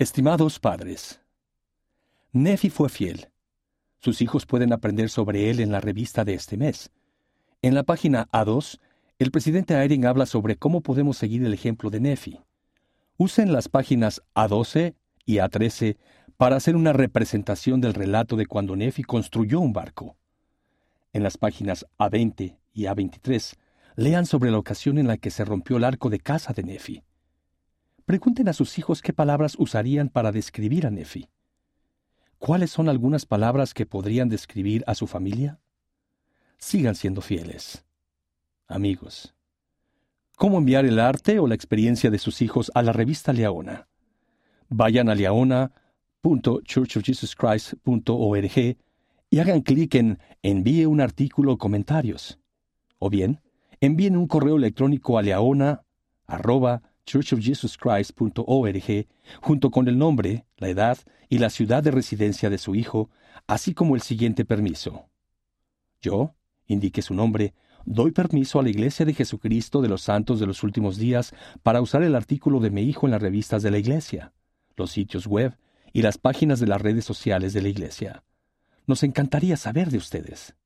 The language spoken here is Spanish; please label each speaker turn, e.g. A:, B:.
A: Estimados padres, Nefi fue fiel. Sus hijos pueden aprender sobre él en la revista de este mes. En la página A2, el presidente Eyring habla sobre cómo podemos seguir el ejemplo de Nefi. Usen las páginas A12 y A13 para hacer una representación del relato de cuando Nefi construyó un barco. En las páginas A20 y A23, lean sobre la ocasión en la que se rompió el arco de casa de Nefi. Pregunten a sus hijos qué palabras usarían para describir a Nefi. ¿Cuáles son algunas palabras que podrían describir a su familia? Sigan siendo fieles. Amigos, ¿cómo enviar el arte o la experiencia de sus hijos a la revista Leona? Vayan a leona.churchofjesuschrist.org y hagan clic en Envíe un artículo o comentarios. O bien, envíen un correo electrónico a leona churchofjesuschrist.org junto con el nombre, la edad y la ciudad de residencia de su hijo, así como el siguiente permiso. Yo, indique su nombre, doy permiso a la Iglesia de Jesucristo de los Santos de los Últimos Días para usar el artículo de mi hijo en las revistas de la Iglesia, los sitios web y las páginas de las redes sociales de la Iglesia. Nos encantaría saber de ustedes.